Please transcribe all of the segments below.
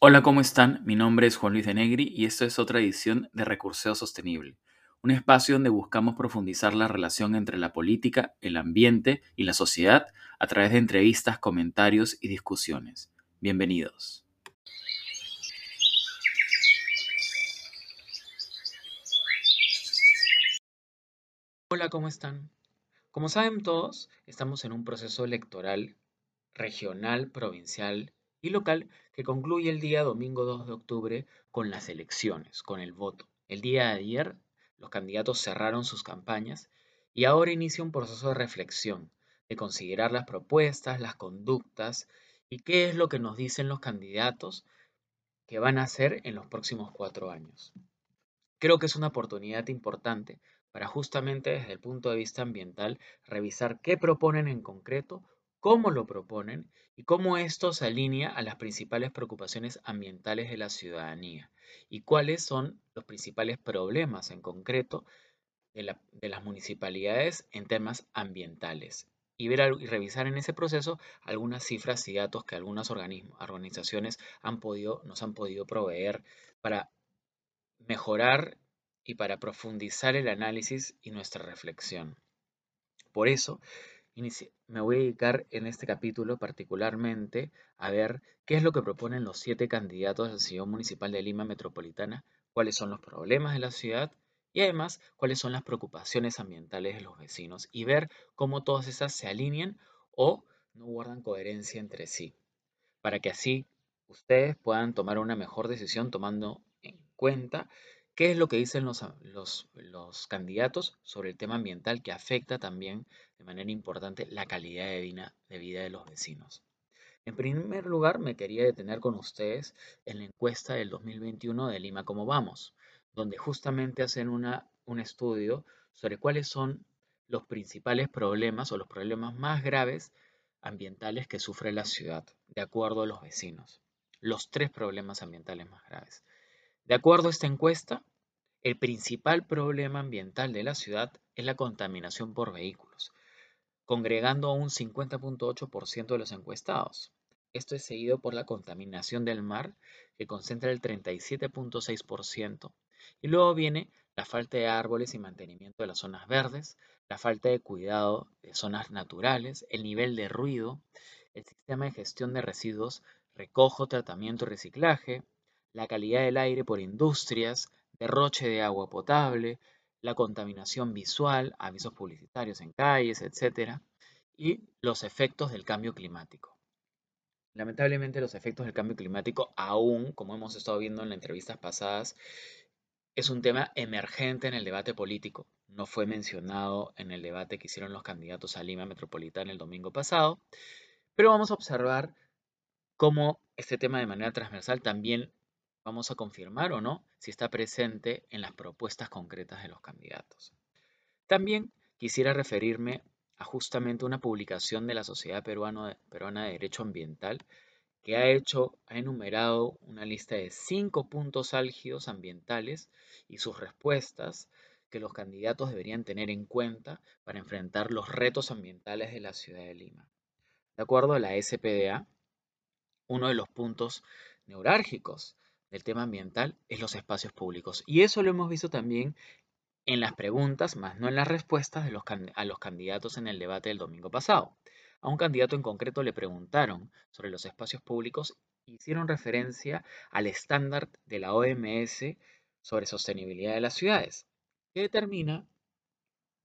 Hola, ¿cómo están? Mi nombre es Juan Luis de Negri y esto es otra edición de Recurseo Sostenible, un espacio donde buscamos profundizar la relación entre la política, el ambiente y la sociedad a través de entrevistas, comentarios y discusiones. Bienvenidos. Hola, ¿cómo están? Como saben todos, estamos en un proceso electoral regional, provincial y local que concluye el día domingo 2 de octubre con las elecciones, con el voto. El día de ayer los candidatos cerraron sus campañas y ahora inicia un proceso de reflexión, de considerar las propuestas, las conductas y qué es lo que nos dicen los candidatos que van a hacer en los próximos cuatro años. Creo que es una oportunidad importante para justamente desde el punto de vista ambiental revisar qué proponen en concreto, cómo lo proponen y cómo esto se alinea a las principales preocupaciones ambientales de la ciudadanía y cuáles son los principales problemas en concreto de, las municipalidades en temas ambientales y ver y revisar en ese proceso algunas cifras y datos que algunas organizaciones han podido, nos han podido proveer para mejorar y para profundizar el análisis y nuestra reflexión. Por eso, me voy a dedicar en este capítulo particularmente a ver qué es lo que proponen los siete candidatos al Ciudad Municipal de Lima Metropolitana, cuáles son los problemas de la ciudad y además cuáles son las preocupaciones ambientales de los vecinos y ver cómo todas esas se alinean o no guardan coherencia entre sí, para que así ustedes puedan tomar una mejor decisión tomando en cuenta ¿Qué es lo que dicen los, los, candidatos sobre el tema ambiental que afecta también de manera importante la calidad de vida, de vida de los vecinos? En primer lugar, me quería detener con ustedes en la encuesta del 2021 de Lima Cómo Vamos, donde justamente hacen una, un estudio sobre cuáles son los principales problemas o los problemas más graves ambientales que sufre la ciudad, de acuerdo a los vecinos. Los tres problemas ambientales más graves. De acuerdo a esta encuesta, el principal problema ambiental de la ciudad es la contaminación por vehículos, congregando a un 50.8% de los encuestados. Esto es seguido por la contaminación del mar, que concentra el 37.6%, y luego viene la falta de árboles y mantenimiento de las zonas verdes, la falta de cuidado de zonas naturales, el nivel de ruido, el sistema de gestión de residuos, recojo, tratamiento y reciclaje, la calidad del aire por industrias, derroche de agua potable, la contaminación visual, avisos publicitarios en calles, etc. Y los efectos del cambio climático. Lamentablemente los efectos del cambio climático aún, como hemos estado viendo en las entrevistas pasadas, es un tema emergente en el debate político. No fue mencionado en el debate que hicieron los candidatos a Lima Metropolitana el domingo pasado, pero vamos a observar cómo este tema de manera transversal también vamos a confirmar o no si está presente en las propuestas concretas de los candidatos. También quisiera referirme a justamente una publicación de la Sociedad Peruana de Derecho Ambiental que ha hecho, ha enumerado una lista de cinco puntos álgidos ambientales y sus respuestas que los candidatos deberían tener en cuenta para enfrentar los retos ambientales de la ciudad de Lima. De acuerdo a la SPDA, uno de los puntos neurálgicos del tema ambiental es los espacios públicos. Y eso lo hemos visto también en las preguntas, más no en las respuestas de los, a los candidatos en el debate del domingo pasado. A un candidato en concreto le preguntaron sobre los espacios públicos y hicieron referencia al estándar de la OMS sobre sostenibilidad de las ciudades, que determina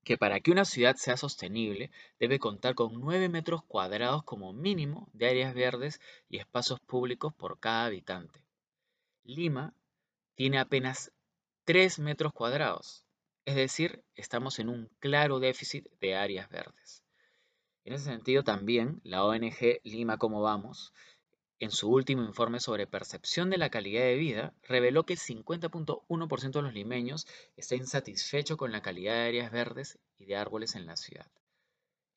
que para que una ciudad sea sostenible debe contar con 9 metros cuadrados como mínimo de áreas verdes y espacios públicos por cada habitante. Lima tiene apenas 3 metros cuadrados, es decir, estamos en un claro déficit de áreas verdes. En ese sentido también la ONG Lima Cómo Vamos, en su último informe sobre percepción de la calidad de vida, reveló que el 50.1% de los limeños está insatisfecho con la calidad de áreas verdes y de árboles en la ciudad.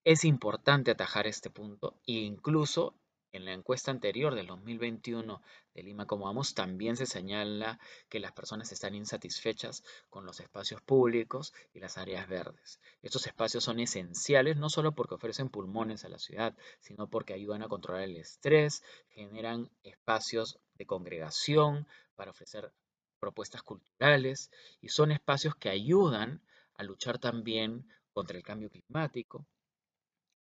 Es importante atajar este punto e incluso en la encuesta anterior del 2021 de Lima Como Vamos también se señala que las personas están insatisfechas con los espacios públicos y las áreas verdes. Estos espacios son esenciales no solo porque ofrecen pulmones a la ciudad, sino porque ayudan a controlar el estrés, generan espacios de congregación, para ofrecer propuestas culturales y son espacios que ayudan a luchar también contra el cambio climático,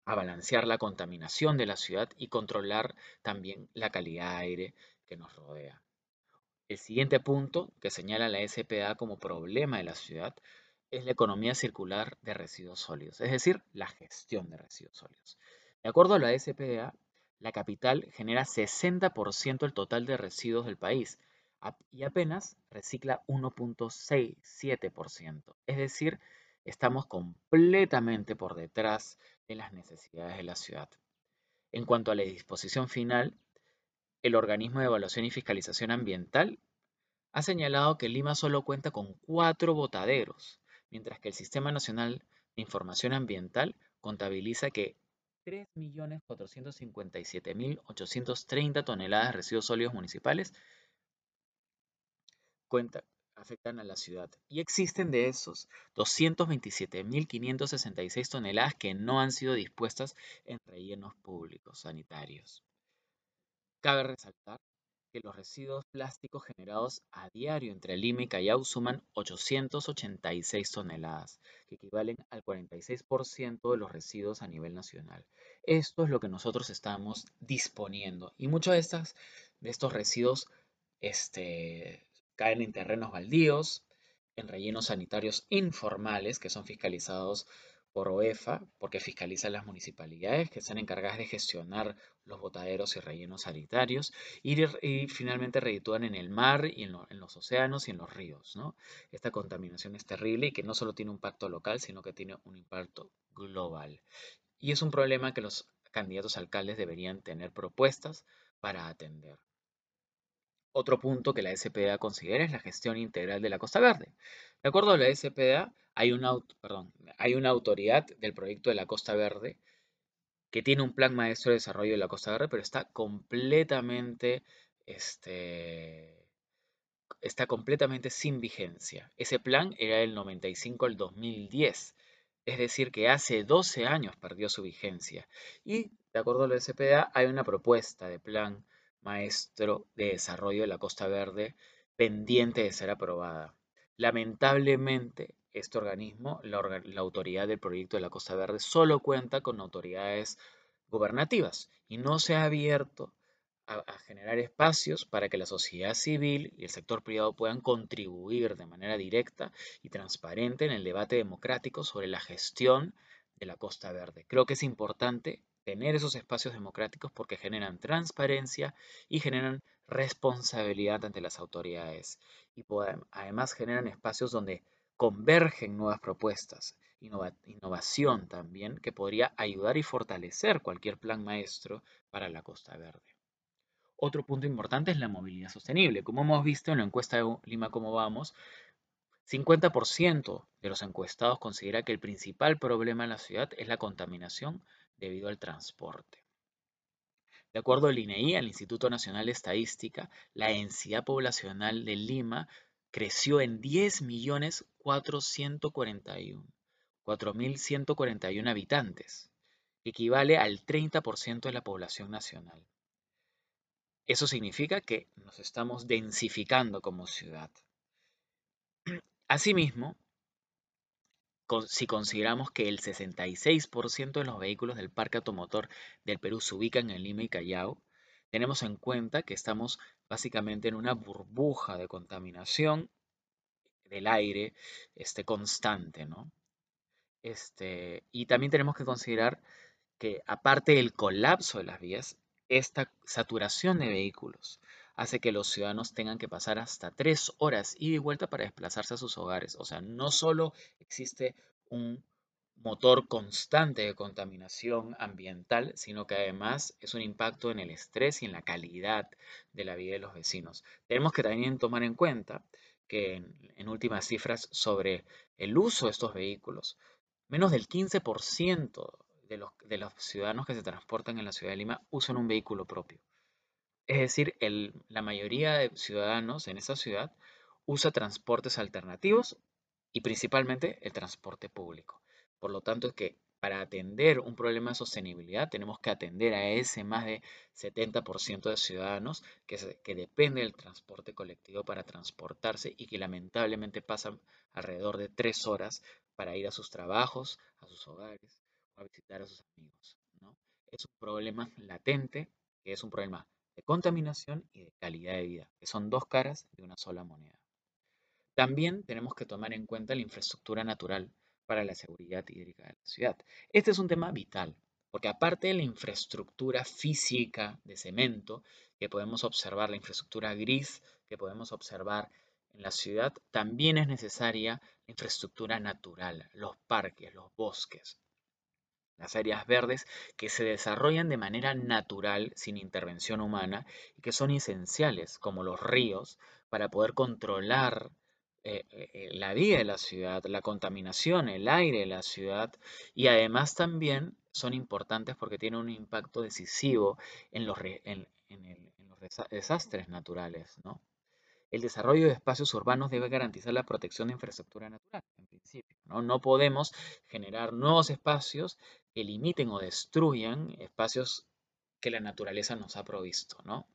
a balancear la contaminación de la ciudad y controlar también la calidad de aire que nos rodea. El siguiente punto que señala la SPA como problema de la ciudad es la economía circular de residuos sólidos, es decir, la gestión de residuos sólidos. De acuerdo a la SPA, la capital genera 60% del total de residuos del país y apenas recicla 1.67%. Es decir, estamos completamente por detrás de las necesidades de la ciudad. En cuanto a la disposición final, el organismo de evaluación y fiscalización ambiental ha señalado que Lima solo cuenta con cuatro botaderos, mientras que el Sistema Nacional de Información Ambiental contabiliza que 3.457.830 toneladas de residuos sólidos municipales cuenta, afectan a la ciudad. Y existen de esos 227.566 toneladas que no han sido dispuestas en rellenos públicos sanitarios. Cabe resaltar que los residuos plásticos generados a diario entre Lima y Callao suman 886 toneladas, que equivalen al 46% de los residuos a nivel nacional. Esto es lo que nosotros estamos disponiendo y muchos de, estas, de estos residuos este, caen en terrenos baldíos, en rellenos sanitarios informales que son fiscalizados por OEFA, porque fiscaliza las municipalidades que están encargadas de gestionar los botaderos y rellenos sanitarios, y, finalmente reditúan en el mar y en, los océanos y en los ríos. ¿no? Esta contaminación es terrible y que no solo tiene un impacto local, sino que tiene un impacto global. Y es un problema que los candidatos alcaldes deberían tener propuestas para atender. Otro punto que la SPA considera es la gestión integral de la Costa Verde. De acuerdo a la SPA, hay una, autoridad del proyecto de la Costa Verde que tiene un plan maestro de desarrollo de la Costa Verde, pero está completamente, este, está completamente sin vigencia. Ese plan era del 95 al 2010, es decir, que hace 12 años perdió su vigencia. Y, de acuerdo a la SPA, hay una propuesta de plan maestro de desarrollo de la Costa Verde pendiente de ser aprobada. Lamentablemente, este organismo, la, autoridad del proyecto de la Costa Verde, solo cuenta con autoridades gubernativas y no se ha abierto a, generar espacios para que la sociedad civil y el sector privado puedan contribuir de manera directa y transparente en el debate democrático sobre la gestión de la Costa Verde. Creo que es importante tener esos espacios democráticos porque generan transparencia y generan responsabilidad ante las autoridades. Y además generan espacios donde convergen nuevas propuestas, innovación también, que podría ayudar y fortalecer cualquier plan maestro para la Costa Verde. Otro punto importante es la movilidad sostenible. Como hemos visto en la encuesta de Lima Cómo Vamos, 50% de los encuestados considera que el principal problema en la ciudad es la contaminación debido al transporte. De acuerdo al INEI, al Instituto Nacional de Estadística, la densidad poblacional de Lima creció en 10.441.141 habitantes, equivale al 30% de la población nacional. Eso significa que nos estamos densificando como ciudad. Asimismo, si consideramos que el 66% de los vehículos del parque automotor del Perú se ubican en Lima y Callao, tenemos en cuenta que estamos básicamente en una burbuja de contaminación del aire este, constante, ¿no? Este, y también tenemos que considerar que aparte del colapso de las vías, esta saturación de vehículos hace que los ciudadanos tengan que pasar hasta tres horas ida y vuelta para desplazarse a sus hogares. O sea, no solo existe un motor constante de contaminación ambiental, sino que además es un impacto en el estrés y en la calidad de la vida de los vecinos. Tenemos que también tomar en cuenta que en, últimas cifras sobre el uso de estos vehículos, menos del 15% de los, de los ciudadanos que se transportan en la ciudad de Lima usan un vehículo propio. Es decir, la mayoría de ciudadanos en esa ciudad usa transportes alternativos y principalmente el transporte público. Por lo tanto, es que para atender un problema de sostenibilidad tenemos que atender a ese más de 70% de ciudadanos que, depende del transporte colectivo para transportarse y que lamentablemente pasan alrededor de tres horas para ir a sus trabajos, a sus hogares o a visitar a sus amigos. Es un problema latente, que es un problema de contaminación y de calidad de vida, que son dos caras de una sola moneda. También tenemos que tomar en cuenta la infraestructura natural para la seguridad hídrica de la ciudad. Este es un tema vital, porque aparte de la infraestructura física de cemento, que podemos observar, la infraestructura gris que podemos observar en la ciudad, también es necesaria la infraestructura natural, los parques, los bosques, las áreas verdes que se desarrollan de manera natural sin intervención humana y que son esenciales, como los ríos, para poder controlar eh, eh, la vida de la ciudad, la contaminación, el aire de la ciudad y además también son importantes porque tienen un impacto decisivo en los, en, los desastres naturales. ¿no? El desarrollo de espacios urbanos debe garantizar la protección de infraestructura natural, en principio. ¿no? no podemos generar nuevos espacios que limiten o destruyan espacios que la naturaleza nos ha provisto, ¿no?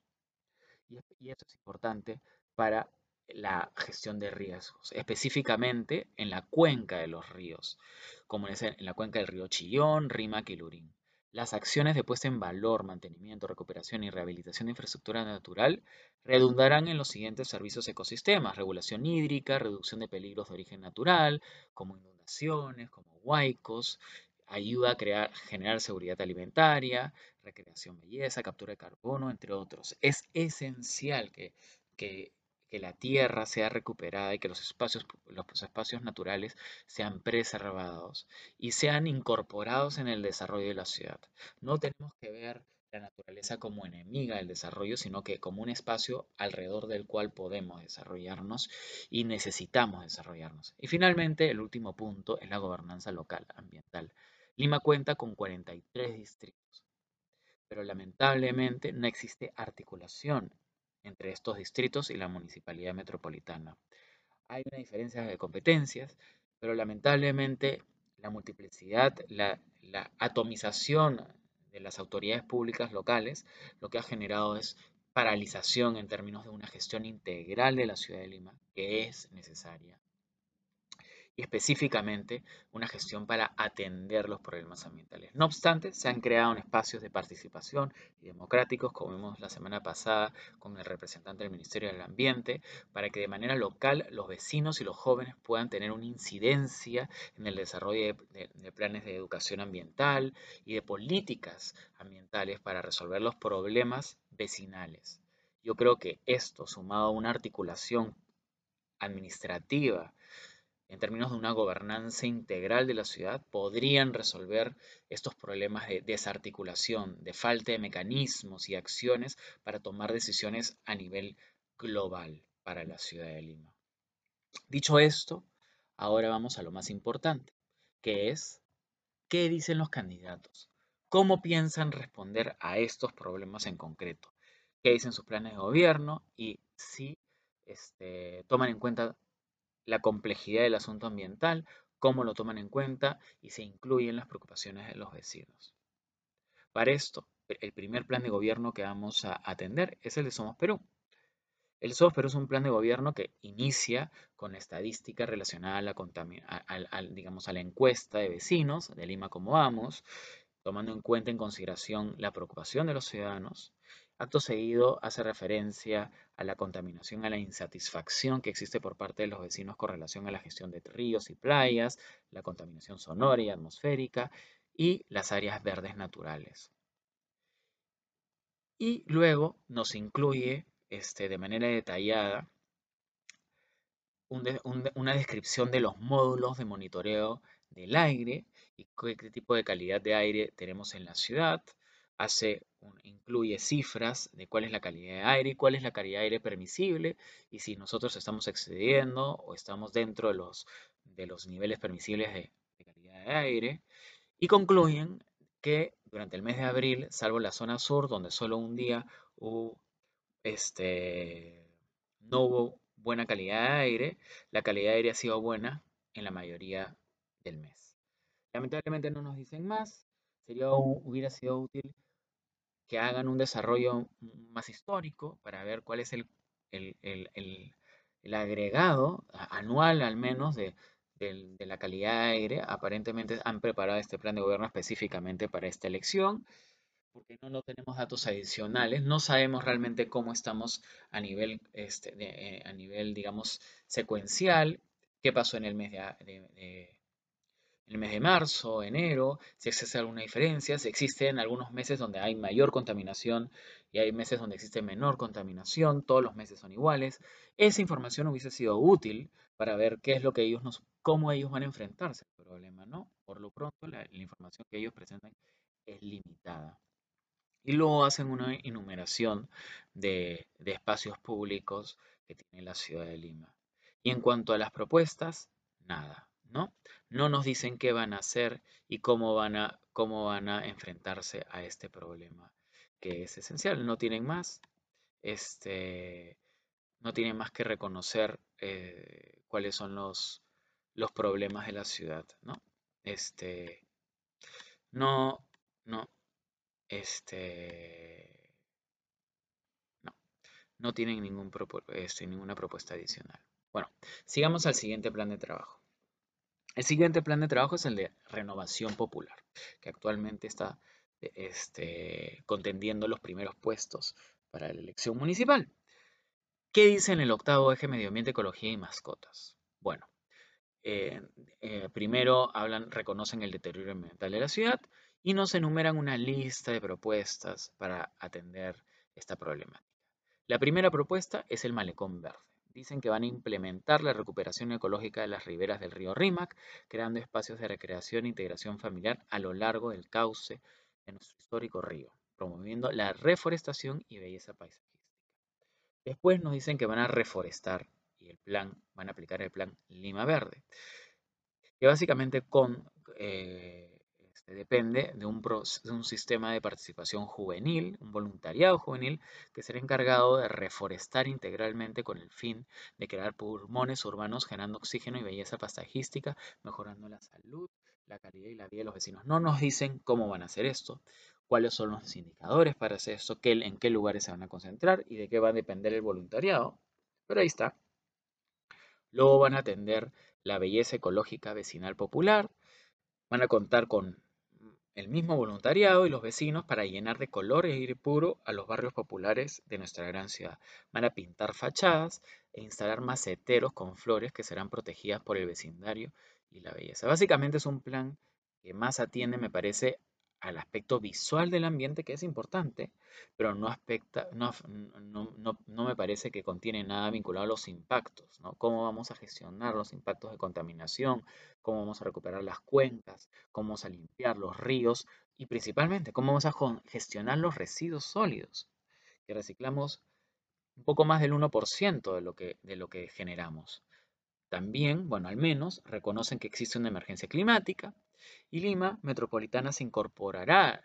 Y, y eso es importante para la gestión de riesgos, específicamente en la cuenca de los ríos, como en la cuenca del río Chillón, Rímac y. Las acciones de puesta en valor, mantenimiento, recuperación y rehabilitación de infraestructura natural redundarán en los siguientes servicios ecosistemas, regulación hídrica, reducción de peligros de origen natural, como inundaciones, como huaicos, ayuda a crear, generar seguridad alimentaria, recreación belleza, captura de carbono, entre otros. Es esencial que, que, la tierra sea recuperada y que los espacios, los espacios naturales sean preservados y sean incorporados en el desarrollo de la ciudad. No tenemos que ver la naturaleza como enemiga del desarrollo, sino que como un espacio alrededor del cual podemos desarrollarnos y necesitamos desarrollarnos. Y finalmente, el último punto es la gobernanza local ambiental. Lima cuenta con 43 distritos, pero lamentablemente no existe articulación entre estos distritos y la municipalidad metropolitana. Hay una diferencia de competencias, pero lamentablemente la multiplicidad, la, atomización de las autoridades públicas locales, lo que ha generado es paralización en términos de una gestión integral de la ciudad de Lima, que es necesaria específicamente una gestión para atender los problemas ambientales. No obstante, se han creado espacios de participación y democráticos, como vimos la semana pasada con el representante del Ministerio del Ambiente, para que de manera local los vecinos y los jóvenes puedan tener una incidencia en el desarrollo de, de planes de educación ambiental y de políticas ambientales para resolver los problemas vecinales. Yo creo que esto, sumado a una articulación administrativa en términos de una gobernanza integral de la ciudad, podrían resolver estos problemas de desarticulación, de falta de mecanismos y acciones para tomar decisiones a nivel global para la ciudad de Lima. Dicho esto, ahora vamos a lo más importante, que es qué dicen los candidatos, cómo piensan responder a estos problemas en concreto, qué dicen sus planes de gobierno y si este, toman en cuenta la complejidad del asunto ambiental, cómo lo toman en cuenta y se incluyen las preocupaciones de los vecinos. Para esto, el primer plan de gobierno que vamos a atender es el de Somos Perú. El Somos Perú es un plan de gobierno que inicia con estadística relacionada a la, digamos, a la encuesta de vecinos de Lima como vamos, tomando en cuenta en consideración la preocupación de los ciudadanos, Acto seguido hace referencia a la contaminación, a la insatisfacción que existe por parte de los vecinos con relación a la gestión de ríos y playas, la contaminación sonora y atmosférica y las áreas verdes naturales. Y luego nos incluye este, de manera detallada una descripción de los módulos de monitoreo del aire y qué tipo de calidad de aire tenemos en la ciudad, hace incluye cifras de cuál es la calidad de aire y cuál es la calidad de aire permisible y si nosotros estamos excediendo o estamos dentro de los, de los niveles permisibles de, calidad de aire y concluyen que durante el mes de abril, salvo la zona sur donde solo un día este, no hubo buena calidad de aire, la calidad de aire ha sido buena en la mayoría del mes. Lamentablemente no nos dicen más. Sería, hubiera sido útil que hagan un desarrollo más histórico para ver cuál es el, el, agregado anual al menos de, de, la calidad de aire. Aparentemente han preparado este plan de gobierno específicamente para esta elección, porque no, no tenemos datos adicionales. No sabemos realmente cómo estamos a nivel, este, eh, a nivel digamos, secuencial. ¿Qué pasó en el mes de el mes de marzo, enero, si existe alguna diferencia, si existen algunos meses donde hay mayor contaminación y hay meses donde existe menor contaminación, todos los meses son iguales. Esa información hubiese sido útil para ver qué es lo que ellos nos, cómo ellos van a enfrentarse al problema, ¿no? Por lo pronto, la, información que ellos presentan es limitada. Y luego hacen una enumeración de, de espacios públicos que tiene la ciudad de Lima. Y en cuanto a las propuestas, nada. ¿No? No nos dicen qué van a hacer y cómo van a, cómo van a enfrentarse a este problema, que es esencial. No tienen más, este, no tienen más que reconocer eh, cuáles son los, los problemas de la ciudad, ¿no? Este, no, no, este, no, no tienen ningún, este, ninguna propuesta adicional. Bueno, sigamos al siguiente plan de trabajo. El siguiente plan de trabajo es el de renovación popular, que actualmente está este, contendiendo los primeros puestos para la elección municipal. ¿Qué dice en el octavo eje medio ambiente, ecología y mascotas? Bueno, eh, eh, primero reconocen el deterioro ambiental de la ciudad y nos enumeran una lista de propuestas para atender esta problemática. La primera propuesta es el malecón verde dicen que van a implementar la recuperación ecológica de las riberas del río Rímac, creando espacios de recreación e integración familiar a lo largo del cauce de nuestro histórico río, promoviendo la reforestación y belleza paisajística. Después nos dicen que van a reforestar y el plan, van a aplicar el plan Lima Verde, que básicamente con, eh, este, depende de un, de un, sistema de participación juvenil, un voluntariado juvenil, que será encargado de reforestar integralmente con el fin de crear pulmones urbanos generando oxígeno y belleza paisajística, mejorando la salud, la calidad y la vida de los vecinos. No nos dicen cómo van a hacer esto, cuáles son los indicadores para hacer esto, qué, en qué lugares se van a concentrar y de qué va a depender el voluntariado. Pero ahí está. Luego van a atender la belleza ecológica vecinal popular, van a contar con el mismo voluntariado y los vecinos para llenar de color e aire puro a los barrios populares de nuestra gran ciudad. Van a pintar fachadas e instalar maceteros con flores que serán protegidas por el vecindario y la belleza. Básicamente es un plan que más atiende, me parece, al aspecto visual del ambiente, que es importante, pero no, aspecta, no, no, me parece que contiene nada vinculado a los impactos, ¿no? Cómo vamos a gestionar los impactos de contaminación, cómo vamos a recuperar las cuencas, cómo vamos a limpiar los ríos y principalmente cómo vamos a gestionar los residuos sólidos, que reciclamos un poco más del 1% de lo que, de lo que generamos. También, bueno, al menos reconocen que existe una emergencia climática, y Lima Metropolitana se incorporará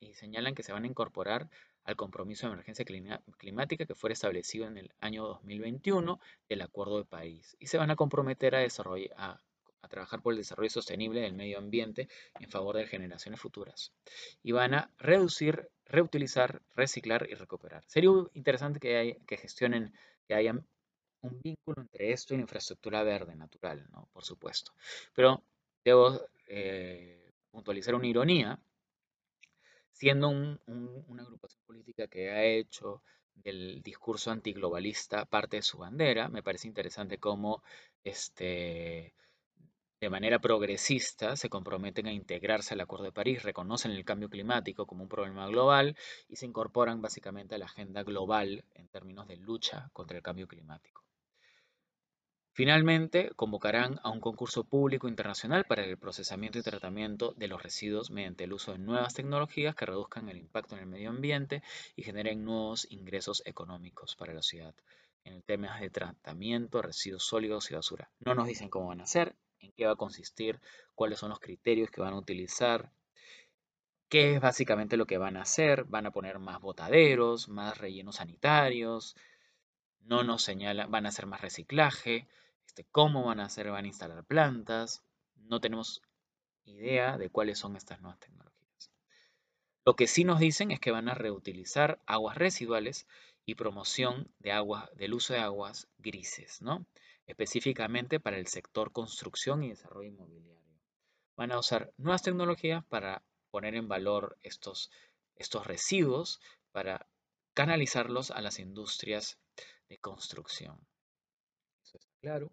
y señalan que se van a incorporar al compromiso de emergencia climática que fue establecido en el año 2021 del Acuerdo de París y se van a comprometer a, desarrollar, a, trabajar por el desarrollo sostenible del medio ambiente en favor de generaciones futuras y van a reducir, reutilizar, reciclar y recuperar. Sería interesante que, hay, que gestionen, que haya un vínculo entre esto y la infraestructura verde natural, ¿no? por supuesto. Pero debo eh, puntualizar una ironía, siendo una agrupación política que ha hecho del discurso antiglobalista parte de su bandera, me parece interesante cómo este, de manera progresista se comprometen a integrarse al Acuerdo de París, reconocen el cambio climático como un problema global y se incorporan básicamente a la agenda global en términos de lucha contra el cambio climático. Finalmente, convocarán a un concurso público internacional para el procesamiento y tratamiento de los residuos mediante el uso de nuevas tecnologías que reduzcan el impacto en el medio ambiente y generen nuevos ingresos económicos para la ciudad en el tema de tratamiento, residuos sólidos y basura. No nos dicen cómo van a hacer, en qué va a consistir, cuáles son los criterios que van a utilizar, qué es básicamente lo que van a hacer. Van a poner más botaderos, más rellenos sanitarios, no nos señalan, van a hacer más reciclaje, este, cómo van a hacer, van a instalar plantas, no tenemos idea de cuáles son estas nuevas tecnologías. Lo que sí nos dicen es que van a reutilizar aguas residuales y promoción del uso de aguas grises, ¿no? específicamente para el sector construcción y desarrollo inmobiliario. Van a usar nuevas tecnologías para poner en valor estos, estos residuos, para canalizarlos a las industrias de construcción. Eso está claro.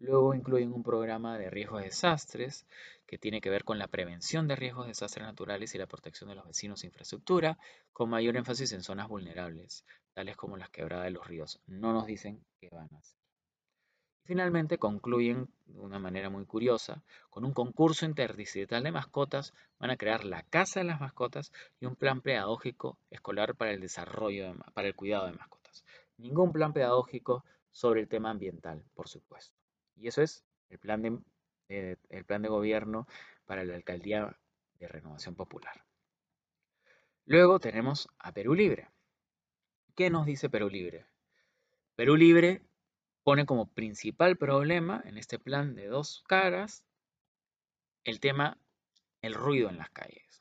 Luego incluyen un programa de riesgos de desastres que tiene que ver con la prevención de riesgos de desastres naturales y la protección de los vecinos e infraestructura, con mayor énfasis en zonas vulnerables, tales como las quebradas de los ríos. No nos dicen qué van a hacer. Finalmente concluyen de una manera muy curiosa con un concurso interdistrital de mascotas. Van a crear la Casa de las Mascotas y un plan pedagógico escolar para el desarrollo, para el cuidado de mascotas. Ningún plan pedagógico sobre el tema ambiental, por supuesto. Y eso es el plan de, eh, el plan de gobierno para la alcaldía de Renovación Popular. Luego tenemos a Perú Libre. ¿Qué nos dice Perú Libre? Perú Libre pone como principal problema en este plan de dos caras el tema, el ruido en las calles.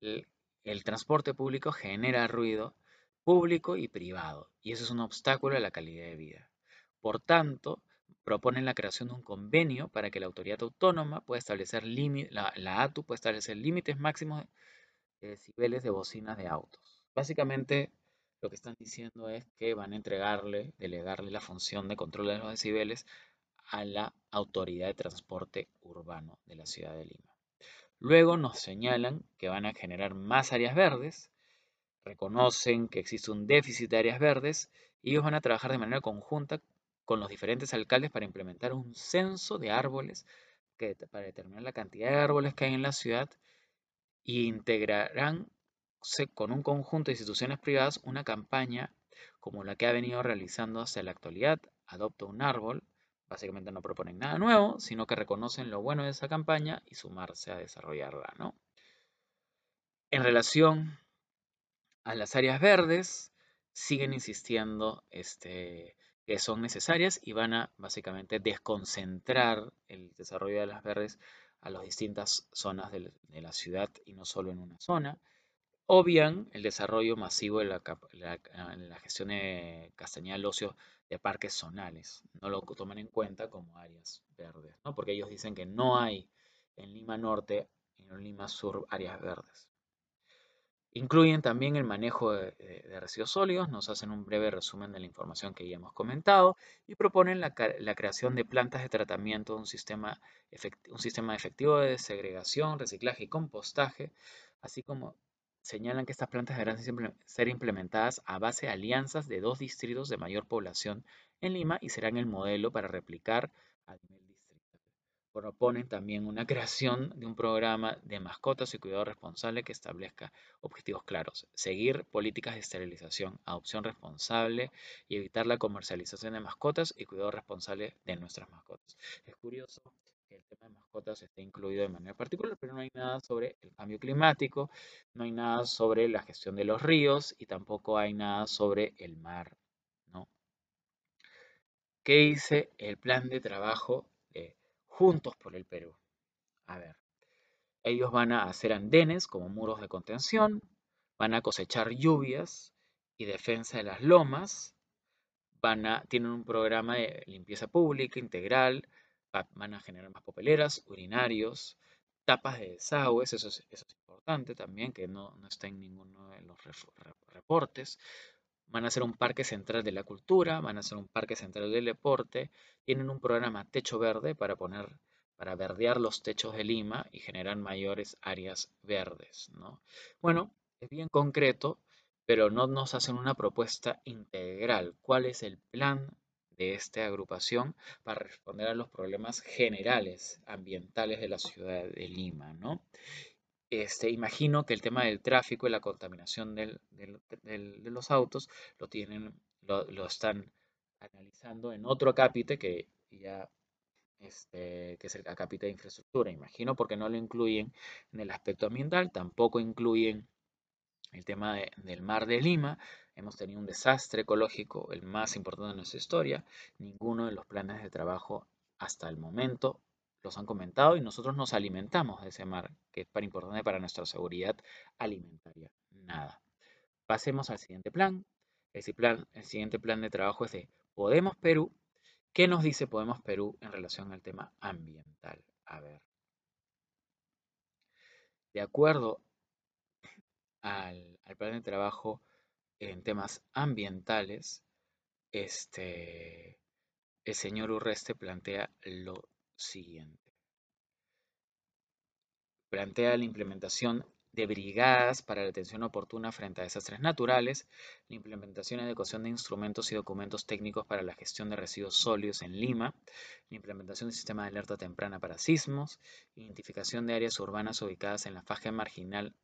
el transporte público genera ruido público y privado, y eso es un obstáculo a la calidad de vida. Por tanto, proponen la creación de un convenio para que la autoridad autónoma pueda establecer la, la ATU pueda establecer límites máximos de decibeles de bocinas de autos. Básicamente, lo que están diciendo es que van a entregarle, delegarle la función de control de los decibeles a la Autoridad de Transporte Urbano de la ciudad de Lima. Luego nos señalan que van a generar más áreas verdes, reconocen que existe un déficit de áreas verdes y ellos van a trabajar de manera conjunta con los diferentes alcaldes para implementar un censo de árboles para determinar la cantidad de árboles que hay en la ciudad e integrarán con un conjunto de instituciones privadas una campaña como la que ha venido realizando hasta la actualidad, Adopta un árbol. Básicamente no proponen nada nuevo, sino que reconocen lo bueno de esa campaña y sumarse a desarrollarla. ¿no? En relación a las áreas verdes, siguen insistiendo este, que son necesarias y van a básicamente desconcentrar el desarrollo de las verdes a las distintas zonas de, la ciudad y no solo en una zona. Obvian el desarrollo masivo de la, gestión de Castañal Ocio de parques zonales. No lo toman en cuenta como áreas verdes, porque ellos dicen que no hay en Lima Norte y en Lima Sur áreas verdes. Incluyen también el manejo de, residuos sólidos, nos hacen un breve resumen de la información que ya hemos comentado y proponen la, creación de plantas de tratamiento, un sistema, un sistema efectivo de segregación, reciclaje y compostaje, así como señalan que estas plantas deberán ser implementadas a base de alianzas de dos distritos de mayor población en Lima y serán el modelo para replicar proponen también una creación de un programa de mascotas y cuidado responsable que establezca objetivos claros, seguir políticas de esterilización, adopción responsable y evitar la comercialización de mascotas y cuidado responsable de nuestras mascotas. Es curioso que el tema de mascotas esté incluido de manera particular, pero no hay nada sobre el cambio climático, no hay nada sobre la gestión de los ríos y tampoco hay nada sobre el mar. ¿no? ¿Qué dice el plan de trabajo Juntos por el Perú. A ver, ellos van a hacer andenes como muros de contención, van a cosechar lluvias y defensa de las lomas, van a, tienen un programa de limpieza pública integral, van a generar más papeleras, urinarios, tapas de desagües, eso es, importante también, que no, no, está en ninguno de los reportes. Van a ser un parque central de la cultura, van a ser un parque central del deporte, tienen un programa Techo Verde para poner, para verdear los techos de Lima y generar mayores áreas verdes. ¿no? Bueno, es bien concreto, pero no nos hacen una propuesta integral. ¿Cuál es el plan de esta agrupación para responder a los problemas generales ambientales de la ciudad de Lima? ¿no? Este, imagino que el tema del tráfico y la contaminación de los autos lo tienen, lo, están analizando en otro acápite que ya este, que es el acápite de infraestructura, imagino, porque no lo incluyen en el aspecto ambiental, tampoco incluyen el tema del mar de Lima. Hemos tenido un desastre ecológico, el más importante de nuestra historia. Ninguno de los planes de trabajo hasta el momento los han comentado y nosotros nos alimentamos de ese mar, que es para importante para nuestra seguridad alimentaria. Nada. Pasemos al siguiente plan. Ese plan, el siguiente plan de trabajo es de Podemos Perú. ¿Qué nos dice Podemos Perú en relación al tema ambiental? A ver. De acuerdo al, plan de trabajo en temas ambientales, este, el señor Urreste plantea lo siguiente. Plantea la implementación de brigadas para la atención oportuna frente a desastres naturales, la implementación y adecuación de instrumentos y documentos técnicos para la gestión de residuos sólidos en Lima, la implementación del sistema de alerta temprana para sismos, identificación de áreas urbanas ubicadas en la faja marginal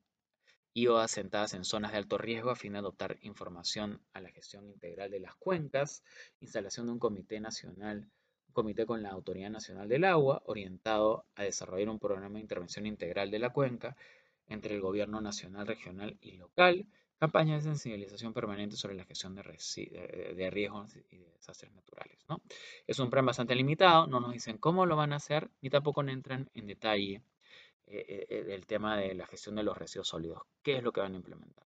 y o asentadas en zonas de alto riesgo a fin de adoptar información a la gestión integral de las cuencas, instalación de un comité nacional comité con la Autoridad Nacional del Agua, orientado a desarrollar un programa de intervención integral de la cuenca entre el gobierno nacional, regional y local, campañas de sensibilización permanente sobre la gestión de, riesgos y de desastres naturales. Es un plan bastante limitado, no nos dicen cómo lo van a hacer, ni tampoco entran en detalle eh, eh, del tema de la gestión de los residuos sólidos, qué es lo que van a implementar,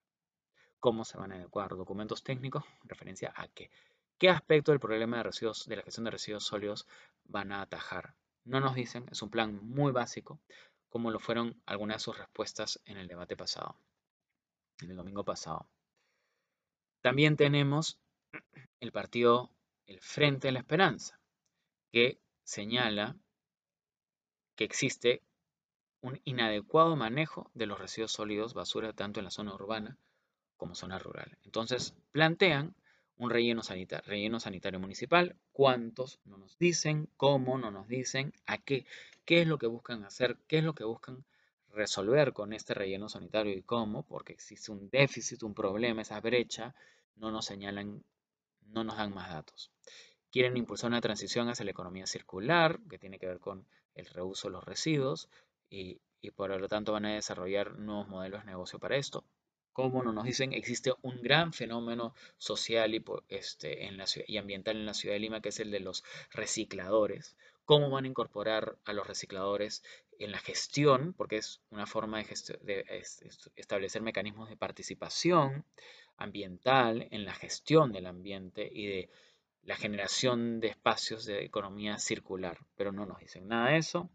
cómo se van a adecuar, documentos técnicos, referencia a qué. ¿Qué aspecto del problema de, residuos, de la gestión de residuos sólidos van a atajar? No nos dicen, es un plan muy básico, como lo fueron algunas de sus respuestas en el debate pasado, en el domingo pasado. También tenemos el partido El Frente de la Esperanza, que señala que existe un inadecuado manejo de los residuos sólidos basura tanto en la zona urbana como zona rural. Entonces plantean un relleno sanitario, relleno sanitario municipal, cuántos no nos dicen, cómo no nos dicen, a qué, qué es lo que buscan hacer, qué es lo que buscan resolver con este relleno sanitario y cómo, porque existe un déficit, un problema, esa brecha, no nos señalan, no nos dan más datos. Quieren impulsar una transición hacia la economía circular, que tiene que ver con el reuso de los residuos, y, y por lo tanto van a desarrollar nuevos modelos de negocio para esto como nos dicen, existe un gran fenómeno social y, este, en la, y ambiental en la ciudad de Lima, que es el de los recicladores. ¿Cómo van a incorporar a los recicladores en la gestión? Porque es una forma de establecer mecanismos de participación ambiental en la gestión del ambiente y de la generación de espacios de economía circular, pero no nos dicen nada de eso.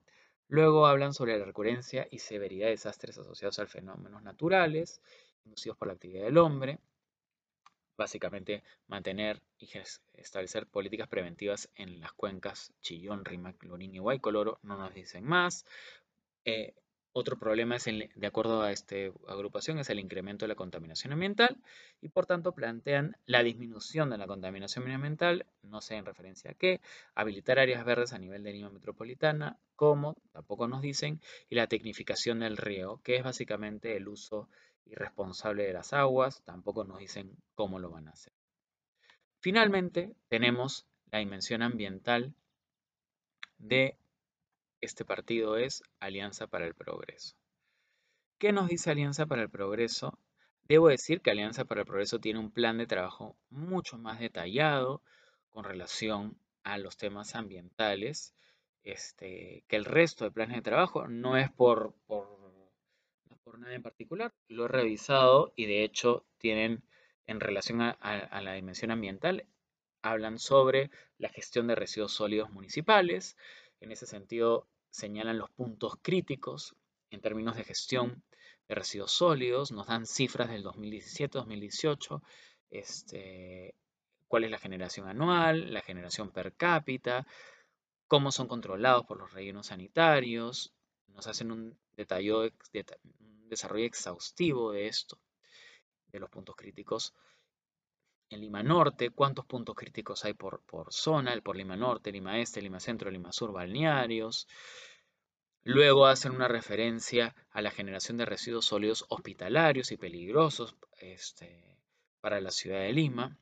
Luego hablan sobre la recurrencia y severidad de desastres asociados a fenómenos naturales inducidos por la actividad del hombre. Básicamente, mantener y establecer políticas preventivas en las cuencas Chillón, Rímac, Lorín y Guaycoloro. No nos dicen más. Eh, otro problema, es de acuerdo a esta agrupación, es el incremento de la contaminación ambiental y por tanto plantean la disminución de la contaminación ambiental, no sé en referencia a qué, habilitar áreas verdes a nivel de Lima metropolitana, cómo, tampoco nos dicen, y la tecnificación del río, que es básicamente el uso irresponsable de las aguas, tampoco nos dicen cómo lo van a hacer. Finalmente, tenemos la dimensión ambiental de este partido es Alianza para el Progreso. ¿Qué nos dice Alianza para el Progreso? Debo decir que Alianza para el Progreso tiene un plan de trabajo mucho más detallado con relación a los temas ambientales este, que el resto de planes de trabajo. No es por por nada en particular. Lo he revisado y de hecho tienen en relación a, la dimensión ambiental, hablan sobre la gestión de residuos sólidos municipales. En ese sentido, señalan los puntos críticos en términos de gestión de residuos sólidos, nos dan cifras del 2017-2018, este, cuál es la generación anual, la generación per cápita, cómo son controlados por los rellenos sanitarios, nos hacen un, detallo, un desarrollo exhaustivo de esto, de los puntos críticos. En Lima Norte, cuántos puntos críticos hay por, por zona, el por Lima Norte, Lima Este, Lima Centro, Lima Sur, balnearios. Luego hacen una referencia a la generación de residuos sólidos hospitalarios y peligrosos este, para la ciudad de Lima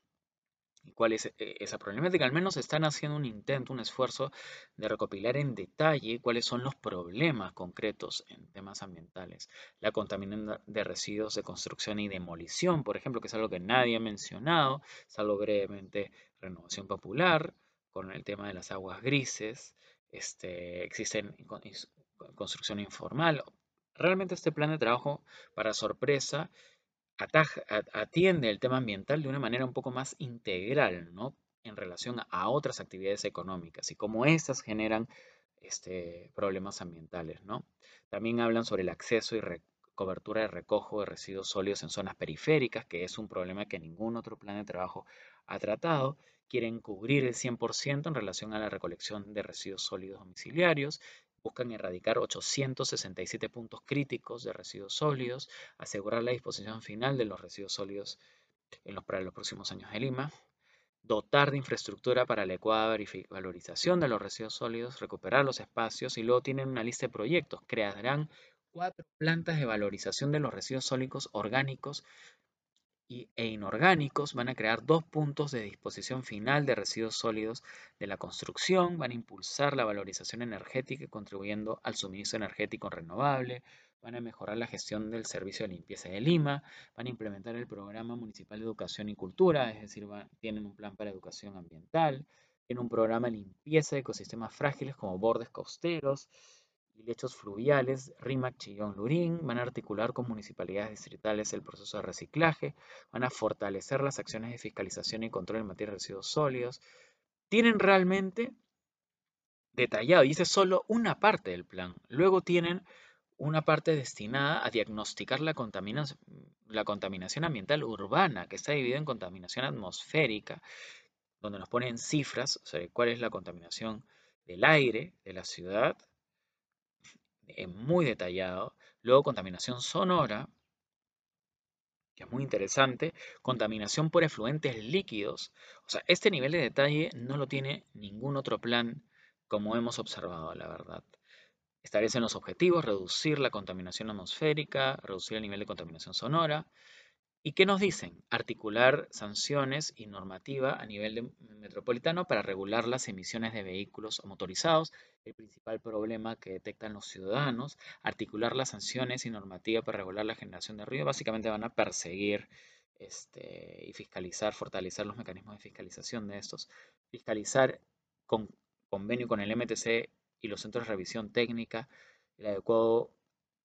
cuál es eh, esa problemática. Al menos están haciendo un intento, un esfuerzo de recopilar en detalle cuáles son los problemas concretos en temas ambientales. La contaminación de residuos de construcción y demolición, por ejemplo, que es algo que nadie ha mencionado, salvo brevemente renovación popular, con el tema de las aguas grises, este, existen construcción informal. Realmente este plan de trabajo, para sorpresa, atiende el tema ambiental de una manera un poco más integral, ¿no? En relación a otras actividades económicas y cómo estas generan este, problemas ambientales, ¿no? También hablan sobre el acceso y cobertura de recojo de residuos sólidos en zonas periféricas, que es un problema que ningún otro plan de trabajo ha tratado. Quieren cubrir el 100% en relación a la recolección de residuos sólidos domiciliarios. Buscan erradicar 867 puntos críticos de residuos sólidos, asegurar la disposición final de los residuos sólidos en los, para los próximos años de Lima, dotar de infraestructura para la adecuada valorización de los residuos sólidos, recuperar los espacios y luego tienen una lista de proyectos. Crearán cuatro plantas de valorización de los residuos sólidos orgánicos e inorgánicos, van a crear dos puntos de disposición final de residuos sólidos de la construcción, van a impulsar la valorización energética contribuyendo al suministro energético renovable, van a mejorar la gestión del servicio de limpieza de Lima, van a implementar el programa municipal de educación y cultura, es decir, tienen un plan para educación ambiental, tienen un programa de limpieza de ecosistemas frágiles como bordes costeros, y lechos fluviales, RIMAC, Chillón, Lurín, van a articular con municipalidades distritales el proceso de reciclaje, van a fortalecer las acciones de fiscalización y control en materia de residuos sólidos. Tienen realmente detallado, y es solo una parte del plan. Luego tienen una parte destinada a diagnosticar la la contaminación ambiental urbana, que está dividida en contaminación atmosférica, donde nos ponen cifras sobre cuál es la contaminación del aire de la ciudad, muy detallado. Luego contaminación sonora, que es muy interesante. Contaminación por efluentes líquidos. O sea, este nivel de detalle no lo tiene ningún otro plan como hemos observado, la verdad. Establecen los objetivos, reducir la contaminación atmosférica, reducir el nivel de contaminación sonora, ¿Y qué nos dicen? Articular sanciones y normativa a nivel metropolitano para regular las emisiones de vehículos motorizados, el principal problema que detectan los ciudadanos, articular las sanciones y normativa para regular la generación de ruido, básicamente van a perseguir este, y fiscalizar, fortalecer los mecanismos de fiscalización de estos, fiscalizar con convenio con el MTC y los centros de revisión técnica, el adecuado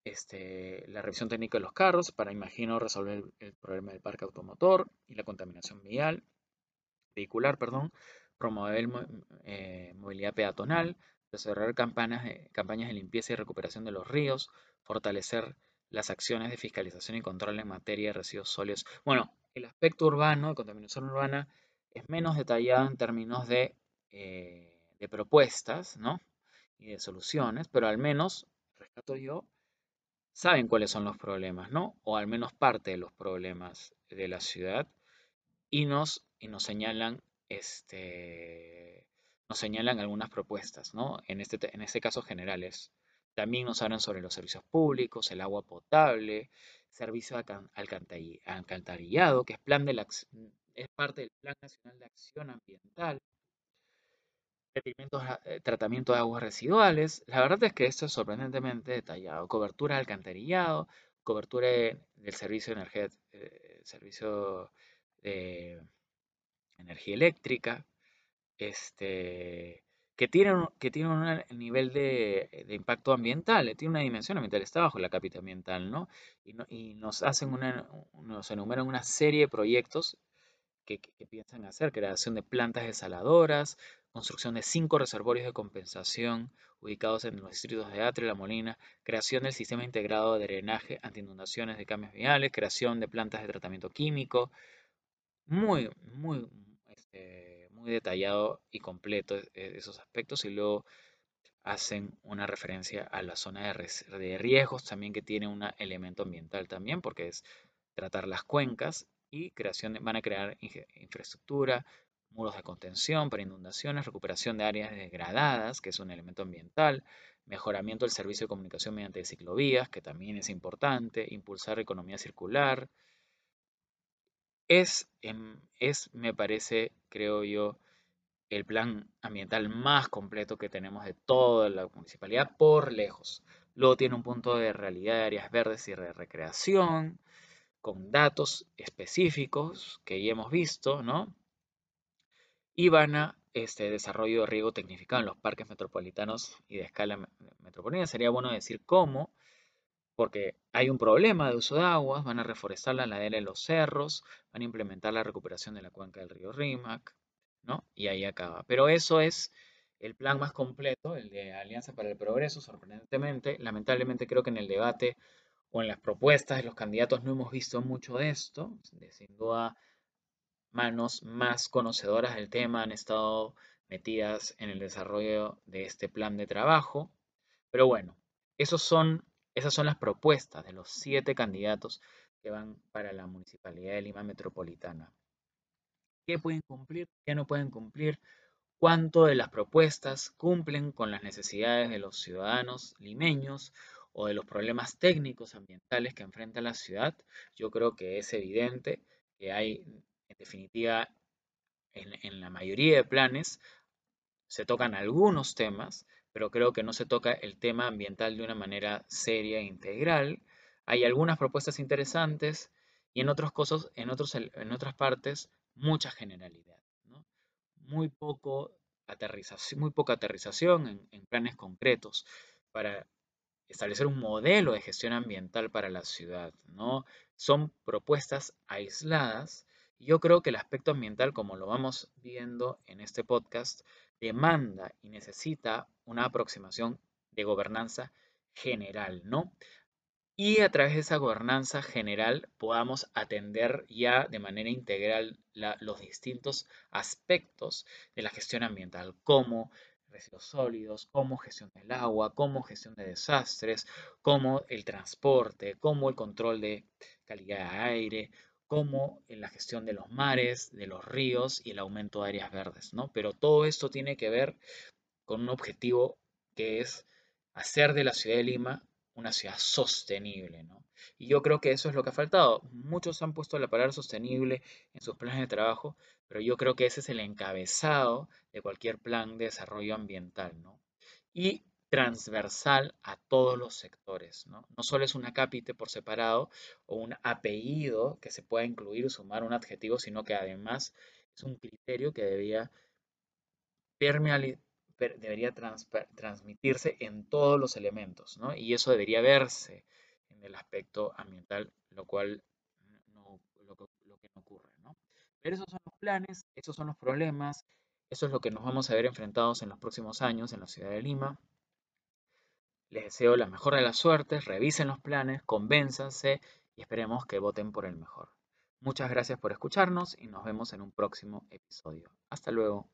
este, la revisión técnica de los carros para, imagino, resolver el, problema del parque automotor y la contaminación vial, vehicular, perdón, promover eh, movilidad peatonal, desarrollar campañas de, campañas de limpieza y recuperación de los ríos, fortalecer las acciones de fiscalización y control en materia de residuos sólidos. Bueno, el aspecto urbano, de contaminación urbana, es menos detallado en términos de, eh, de propuestas, ¿no? Y de soluciones, pero al menos, rescato yo, saben cuáles son los problemas, ¿no? O al menos parte de los problemas de la ciudad y nos, y nos señalan este, nos señalan algunas propuestas, ¿no? En este, en este caso generales. También nos hablan sobre los servicios públicos, el agua potable, servicio alcantarillado, que es, plan de la, es parte del Plan Nacional de Acción Ambiental, tratamiento de aguas residuales. La verdad es que esto es sorprendentemente detallado. Cobertura de alcantarillado, cobertura del servicio, energía, eh, servicio de energía eléctrica, este, que tiene, que tiene un nivel de, impacto ambiental, tiene una dimensión ambiental, está bajo la capital ambiental, ¿no? Y, nos hacen una, nos enumeran una serie de proyectos que, que, piensan hacer, creación de plantas desaladoras, construcción de cinco reservorios de compensación ubicados en los distritos de Atre y La Molina, creación del sistema integrado de drenaje anti-inundaciones de cambios viales, creación de plantas de tratamiento químico, muy, muy, este, muy detallado y completo e, e, esos aspectos y luego hacen una referencia a la zona de, de riesgos también que tiene un elemento ambiental también porque es tratar las cuencas y creación van a crear infraestructura, muros de contención para inundaciones, recuperación de áreas degradadas, que es un elemento ambiental, mejoramiento del servicio de comunicación mediante ciclovías, que también es importante, impulsar economía circular. Es, em, es, me parece, creo yo, el plan ambiental más completo que tenemos de toda la municipalidad por lejos. Luego tiene un punto de realidad de áreas verdes y de recreación, con datos específicos que ya hemos visto, ¿no? Y van a este desarrollo de riego tecnificado en los parques metropolitanos y de escala metropolitana. Sería bueno decir cómo, porque hay un problema de uso de aguas, van a reforestar la ladera de los cerros, van a implementar la recuperación de la cuenca del río Rímac, ¿no? Y ahí acaba. Pero eso es el plan más completo, el de Alianza para el Progreso, sorprendentemente. Lamentablemente creo que en el debate o en las propuestas de los candidatos no hemos visto mucho de esto. Sin duda, manos más conocedoras del tema han estado metidas en el desarrollo de este plan de trabajo. Pero bueno, esas son las propuestas de los siete candidatos que van para la Municipalidad de Lima Metropolitana. ¿Qué pueden cumplir? ¿Qué no pueden cumplir? ¿Cuánto de las propuestas cumplen con las necesidades de los ciudadanos limeños o de los problemas técnicos ambientales que enfrenta la ciudad? Yo creo que es evidente que hay en definitiva, en, la mayoría de planes se tocan algunos temas, pero creo que no se toca el tema ambiental de una manera seria e integral. Hay algunas propuestas interesantes y en, otros cosas, en, otros, en otras partes mucha generalidad. Muy, poco aterrización, muy poca aterrización en, en planes concretos para establecer un modelo de gestión ambiental para la ciudad. ¿no? Son propuestas aisladas yo creo que el aspecto ambiental, como lo vamos viendo en este podcast, demanda y necesita una aproximación de gobernanza general, ¿no? Y a través de esa gobernanza general podamos atender ya de manera integral los distintos aspectos de la gestión ambiental, como residuos sólidos, como gestión del agua, como gestión de desastres, como el transporte, como el control de calidad de aire, como en la gestión de los mares, de los ríos y el aumento de áreas verdes, ¿no? Pero todo esto tiene que ver con un objetivo que es hacer de la ciudad de Lima una ciudad sostenible, ¿no? Y yo creo que eso es lo que ha faltado. Muchos han puesto la palabra sostenible en sus planes de trabajo, pero yo creo que ese es el encabezado de cualquier plan de desarrollo ambiental, ¿no? Y transversal a todos los sectores. ¿no? solo es un acápite por separado o un apellido que se pueda incluir sumar un adjetivo, sino que además es un criterio que debería, debería transmitirse en todos los elementos. ¿no? Y eso debería verse en el aspecto ambiental, lo cual no, lo, lo que no ocurre. ¿no? Pero esos son los planes, esos son los problemas, eso es lo que nos vamos a ver enfrentados en los próximos años en la ciudad de Lima. Les deseo la mejor de las suertes, revisen los planes, convénzanse y esperemos que voten por el mejor. Muchas gracias por escucharnos y nos vemos en un próximo episodio. Hasta luego.